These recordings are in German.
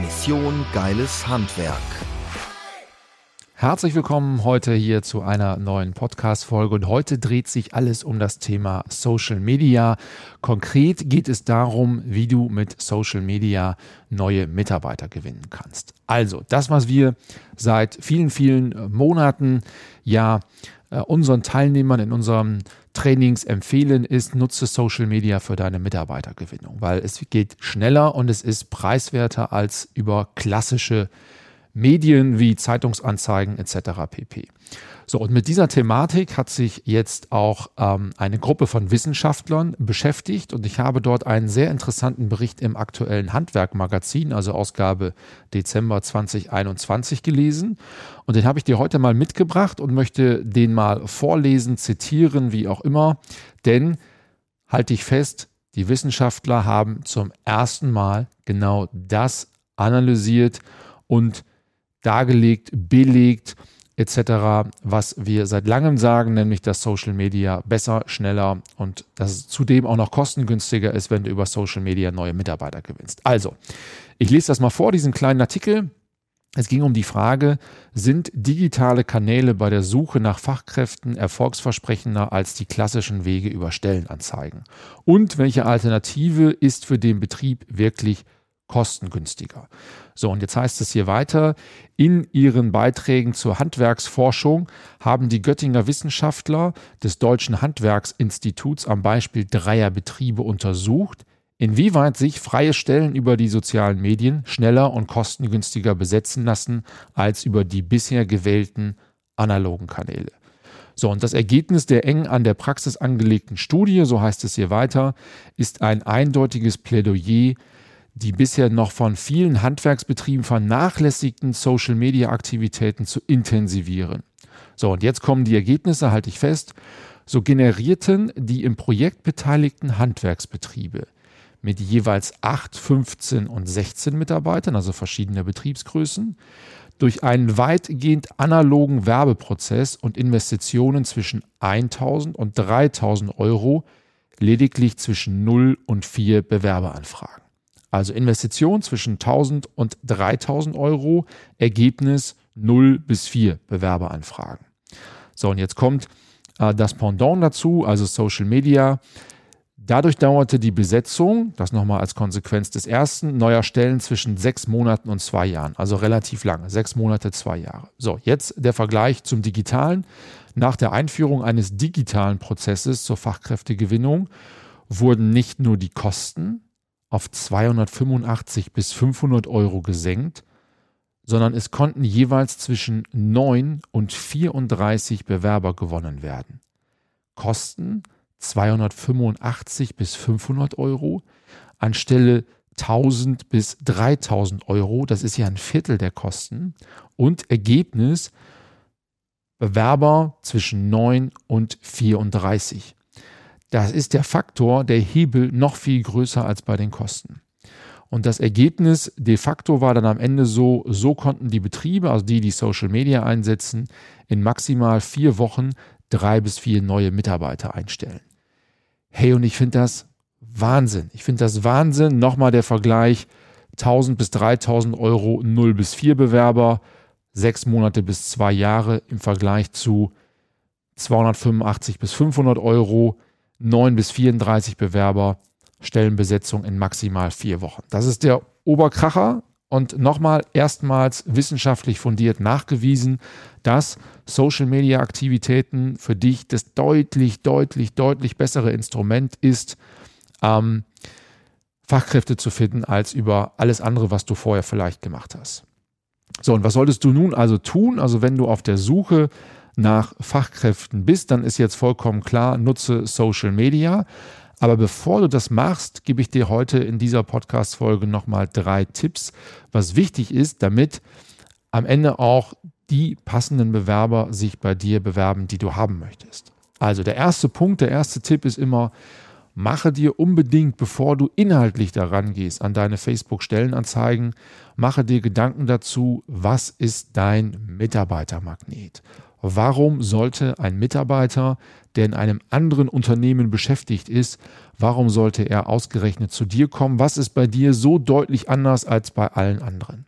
Mission Geiles Handwerk. Herzlich willkommen heute hier zu einer neuen Podcast-Folge und heute dreht sich alles um das Thema Social Media. Konkret geht es darum, wie du mit Social Media neue Mitarbeiter gewinnen kannst. Also, das, was wir seit vielen, vielen Monaten ja unseren Teilnehmern in unserem Trainings empfehlen, ist, nutze Social Media für deine Mitarbeitergewinnung, weil es geht schneller und es ist preiswerter als über klassische Medien wie Zeitungsanzeigen etc. pp. So, und mit dieser Thematik hat sich jetzt auch ähm, eine Gruppe von Wissenschaftlern beschäftigt und ich habe dort einen sehr interessanten Bericht im aktuellen Handwerkmagazin, also Ausgabe Dezember 2021 gelesen. Und den habe ich dir heute mal mitgebracht und möchte den mal vorlesen, zitieren, wie auch immer. Denn halte ich fest, die Wissenschaftler haben zum ersten Mal genau das analysiert und dargelegt, belegt, etc., was wir seit langem sagen, nämlich dass Social Media besser, schneller und dass es zudem auch noch kostengünstiger ist, wenn du über Social Media neue Mitarbeiter gewinnst. Also, ich lese das mal vor, diesen kleinen Artikel. Es ging um die Frage, sind digitale Kanäle bei der Suche nach Fachkräften erfolgsversprechender als die klassischen Wege über Stellenanzeigen? Und welche Alternative ist für den Betrieb wirklich kostengünstiger. So, und jetzt heißt es hier weiter, in ihren Beiträgen zur Handwerksforschung haben die Göttinger Wissenschaftler des Deutschen Handwerksinstituts am Beispiel dreier Betriebe untersucht, inwieweit sich freie Stellen über die sozialen Medien schneller und kostengünstiger besetzen lassen als über die bisher gewählten analogen Kanäle. So, und das Ergebnis der eng an der Praxis angelegten Studie, so heißt es hier weiter, ist ein eindeutiges Plädoyer die bisher noch von vielen Handwerksbetrieben vernachlässigten Social-Media-Aktivitäten zu intensivieren. So, und jetzt kommen die Ergebnisse, halte ich fest. So generierten die im Projekt beteiligten Handwerksbetriebe mit jeweils 8, 15 und 16 Mitarbeitern, also verschiedene Betriebsgrößen, durch einen weitgehend analogen Werbeprozess und Investitionen zwischen 1000 und 3000 Euro lediglich zwischen 0 und 4 Bewerberanfragen. Also Investition zwischen 1000 und 3000 Euro, Ergebnis 0 bis 4 Bewerberanfragen. So, und jetzt kommt äh, das Pendant dazu, also Social Media. Dadurch dauerte die Besetzung, das nochmal als Konsequenz des ersten, neuer Stellen zwischen sechs Monaten und zwei Jahren, also relativ lange, sechs Monate, zwei Jahre. So, jetzt der Vergleich zum digitalen. Nach der Einführung eines digitalen Prozesses zur Fachkräftegewinnung wurden nicht nur die Kosten, auf 285 bis 500 Euro gesenkt, sondern es konnten jeweils zwischen 9 und 34 Bewerber gewonnen werden. Kosten 285 bis 500 Euro anstelle 1000 bis 3000 Euro, das ist ja ein Viertel der Kosten. Und Ergebnis Bewerber zwischen 9 und 34. Das ist der Faktor, der Hebel noch viel größer als bei den Kosten. Und das Ergebnis de facto war dann am Ende so, so konnten die Betriebe, also die, die Social Media einsetzen, in maximal vier Wochen drei bis vier neue Mitarbeiter einstellen. Hey, und ich finde das Wahnsinn. Ich finde das Wahnsinn. Nochmal der Vergleich. 1000 bis 3000 Euro, 0 bis 4 Bewerber, sechs Monate bis zwei Jahre im Vergleich zu 285 bis 500 Euro, 9 bis 34 Bewerber, Stellenbesetzung in maximal vier Wochen. Das ist der Oberkracher und nochmal erstmals wissenschaftlich fundiert nachgewiesen, dass Social-Media-Aktivitäten für dich das deutlich, deutlich, deutlich bessere Instrument ist, ähm, Fachkräfte zu finden, als über alles andere, was du vorher vielleicht gemacht hast. So, und was solltest du nun also tun? Also wenn du auf der Suche nach Fachkräften bist, dann ist jetzt vollkommen klar, nutze Social Media. Aber bevor du das machst, gebe ich dir heute in dieser Podcast-Folge nochmal drei Tipps, was wichtig ist, damit am Ende auch die passenden Bewerber sich bei dir bewerben, die du haben möchtest. Also der erste Punkt, der erste Tipp ist immer, mache dir unbedingt, bevor du inhaltlich daran gehst, an deine Facebook-Stellenanzeigen, mache dir Gedanken dazu, was ist dein Mitarbeitermagnet? Warum sollte ein Mitarbeiter, der in einem anderen Unternehmen beschäftigt ist, warum sollte er ausgerechnet zu dir kommen? Was ist bei dir so deutlich anders als bei allen anderen?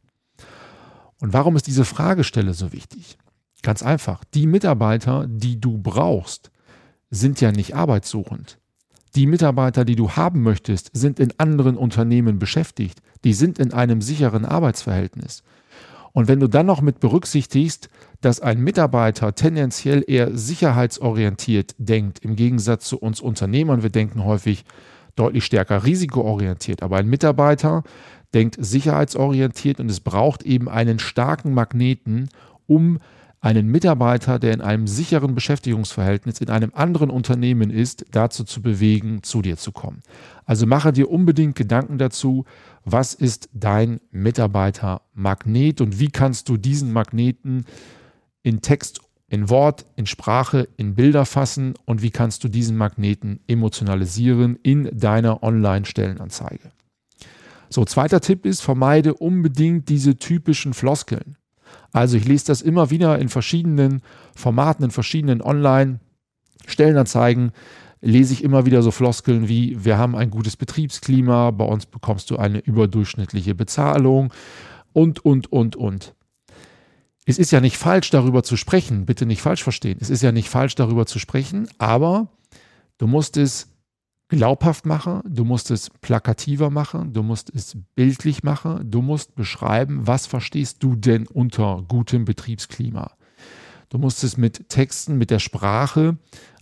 Und warum ist diese Fragestelle so wichtig? Ganz einfach, die Mitarbeiter, die du brauchst, sind ja nicht arbeitssuchend. Die Mitarbeiter, die du haben möchtest, sind in anderen Unternehmen beschäftigt. Die sind in einem sicheren Arbeitsverhältnis. Und wenn du dann noch mit berücksichtigst, dass ein Mitarbeiter tendenziell eher sicherheitsorientiert denkt, im Gegensatz zu uns Unternehmern, wir denken häufig deutlich stärker risikoorientiert, aber ein Mitarbeiter denkt sicherheitsorientiert und es braucht eben einen starken Magneten, um einen Mitarbeiter, der in einem sicheren Beschäftigungsverhältnis in einem anderen Unternehmen ist, dazu zu bewegen, zu dir zu kommen. Also mache dir unbedingt Gedanken dazu, was ist dein Mitarbeitermagnet und wie kannst du diesen Magneten in Text, in Wort, in Sprache, in Bilder fassen und wie kannst du diesen Magneten emotionalisieren in deiner Online-Stellenanzeige. So, zweiter Tipp ist, vermeide unbedingt diese typischen Floskeln. Also ich lese das immer wieder in verschiedenen Formaten, in verschiedenen Online-Stellenanzeigen lese ich immer wieder so Floskeln wie, wir haben ein gutes Betriebsklima, bei uns bekommst du eine überdurchschnittliche Bezahlung und, und, und, und. Es ist ja nicht falsch, darüber zu sprechen, bitte nicht falsch verstehen. Es ist ja nicht falsch, darüber zu sprechen, aber du musst es glaubhaft machen, du musst es plakativer machen, du musst es bildlich machen, du musst beschreiben, was verstehst du denn unter gutem Betriebsklima. Du musst es mit Texten, mit der Sprache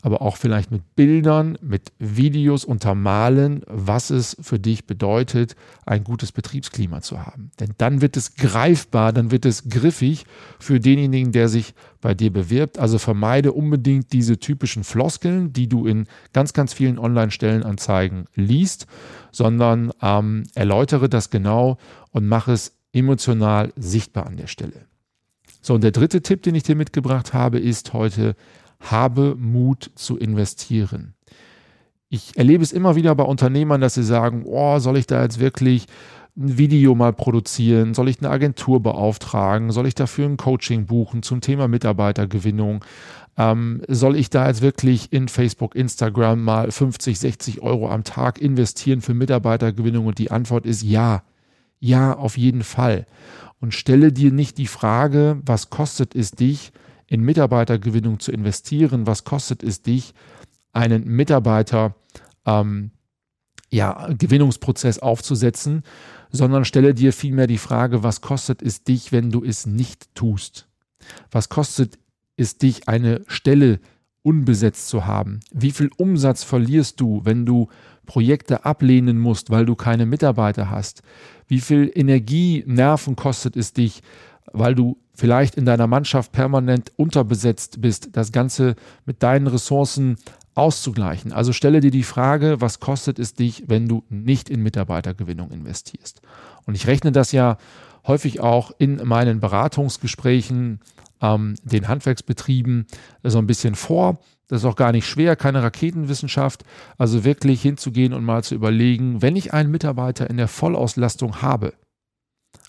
aber auch vielleicht mit Bildern, mit Videos untermalen, was es für dich bedeutet, ein gutes Betriebsklima zu haben. Denn dann wird es greifbar, dann wird es griffig für denjenigen, der sich bei dir bewirbt. Also vermeide unbedingt diese typischen Floskeln, die du in ganz, ganz vielen Online-Stellenanzeigen liest, sondern ähm, erläutere das genau und mache es emotional sichtbar an der Stelle. So, und der dritte Tipp, den ich dir mitgebracht habe, ist heute, habe Mut zu investieren. Ich erlebe es immer wieder bei Unternehmern, dass sie sagen, oh, soll ich da jetzt wirklich ein Video mal produzieren? Soll ich eine Agentur beauftragen? Soll ich dafür ein Coaching buchen zum Thema Mitarbeitergewinnung? Ähm, soll ich da jetzt wirklich in Facebook, Instagram mal 50, 60 Euro am Tag investieren für Mitarbeitergewinnung? Und die Antwort ist ja. Ja, auf jeden Fall. Und stelle dir nicht die Frage, was kostet es dich, in Mitarbeitergewinnung zu investieren, was kostet es dich, einen Mitarbeiter ähm, ja, Gewinnungsprozess aufzusetzen, sondern stelle dir vielmehr die Frage, was kostet es dich, wenn du es nicht tust? Was kostet es dich, eine Stelle unbesetzt zu haben? Wie viel Umsatz verlierst du, wenn du Projekte ablehnen musst, weil du keine Mitarbeiter hast? Wie viel Energie, Nerven kostet es dich, weil du vielleicht in deiner Mannschaft permanent unterbesetzt bist, das Ganze mit deinen Ressourcen auszugleichen. Also stelle dir die Frage, was kostet es dich, wenn du nicht in Mitarbeitergewinnung investierst? Und ich rechne das ja häufig auch in meinen Beratungsgesprächen, ähm, den Handwerksbetrieben so ein bisschen vor. Das ist auch gar nicht schwer, keine Raketenwissenschaft. Also wirklich hinzugehen und mal zu überlegen, wenn ich einen Mitarbeiter in der Vollauslastung habe,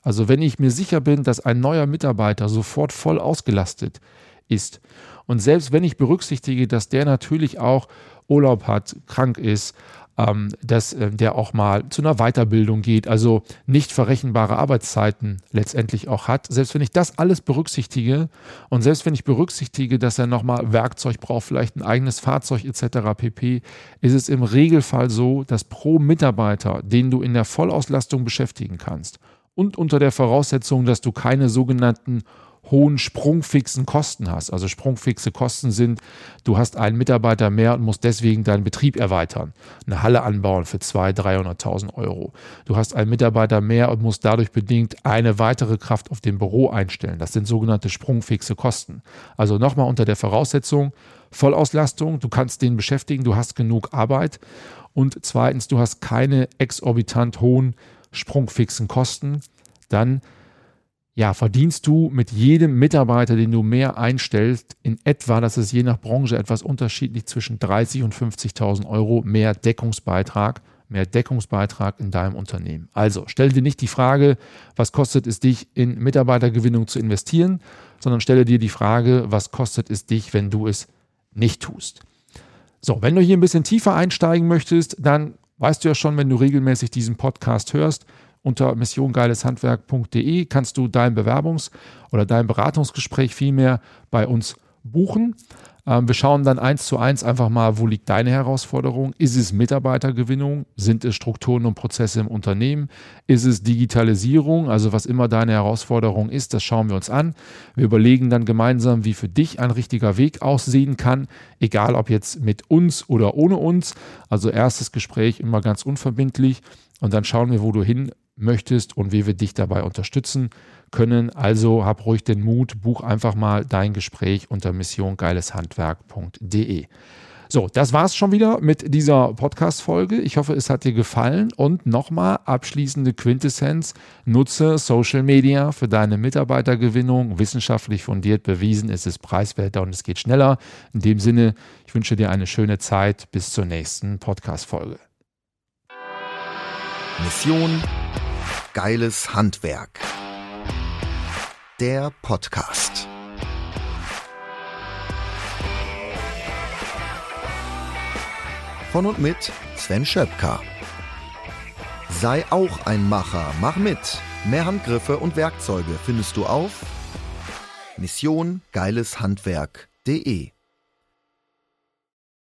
also wenn ich mir sicher bin, dass ein neuer Mitarbeiter sofort voll ausgelastet ist und selbst wenn ich berücksichtige, dass der natürlich auch Urlaub hat, krank ist, ähm, dass äh, der auch mal zu einer Weiterbildung geht, also nicht verrechenbare Arbeitszeiten letztendlich auch hat. Selbst wenn ich das alles berücksichtige und selbst wenn ich berücksichtige, dass er nochmal Werkzeug braucht, vielleicht ein eigenes Fahrzeug etc. pp, ist es im Regelfall so, dass pro Mitarbeiter, den du in der Vollauslastung beschäftigen kannst, und unter der Voraussetzung, dass du keine sogenannten hohen sprungfixen Kosten hast. Also sprungfixe Kosten sind, du hast einen Mitarbeiter mehr und musst deswegen deinen Betrieb erweitern, eine Halle anbauen für 200.000, 300.000 Euro. Du hast einen Mitarbeiter mehr und musst dadurch bedingt eine weitere Kraft auf dem Büro einstellen. Das sind sogenannte sprungfixe Kosten. Also nochmal unter der Voraussetzung, Vollauslastung, du kannst den beschäftigen, du hast genug Arbeit und zweitens, du hast keine exorbitant hohen sprungfixen Kosten, dann ja, verdienst du mit jedem Mitarbeiter, den du mehr einstellst, in etwa, das ist je nach Branche etwas unterschiedlich, zwischen 30 und 50.000 Euro mehr Deckungsbeitrag, mehr Deckungsbeitrag in deinem Unternehmen. Also stell dir nicht die Frage, was kostet es dich, in Mitarbeitergewinnung zu investieren, sondern stelle dir die Frage, was kostet es dich, wenn du es nicht tust. So, wenn du hier ein bisschen tiefer einsteigen möchtest, dann weißt du ja schon, wenn du regelmäßig diesen Podcast hörst, unter missiongeileshandwerk.de kannst du dein Bewerbungs- oder dein Beratungsgespräch vielmehr bei uns buchen. Ähm, wir schauen dann eins zu eins einfach mal, wo liegt deine Herausforderung? Ist es Mitarbeitergewinnung? Sind es Strukturen und Prozesse im Unternehmen? Ist es Digitalisierung? Also was immer deine Herausforderung ist, das schauen wir uns an. Wir überlegen dann gemeinsam, wie für dich ein richtiger Weg aussehen kann, egal ob jetzt mit uns oder ohne uns. Also erstes Gespräch immer ganz unverbindlich und dann schauen wir, wo du hin möchtest und wie wir dich dabei unterstützen können. Also hab ruhig den Mut, buch einfach mal dein Gespräch unter missiongeileshandwerk.de. So, das war's schon wieder mit dieser Podcast-Folge. Ich hoffe, es hat dir gefallen. Und nochmal abschließende Quintessenz: Nutze Social Media für deine Mitarbeitergewinnung. Wissenschaftlich fundiert bewiesen, es ist preiswerter und es geht schneller. In dem Sinne, ich wünsche dir eine schöne Zeit. Bis zur nächsten Podcast-Folge. Mission Geiles Handwerk. Der Podcast. Von und mit Sven Schöpker. Sei auch ein Macher, mach mit. Mehr Handgriffe und Werkzeuge findest du auf missiongeileshandwerk.de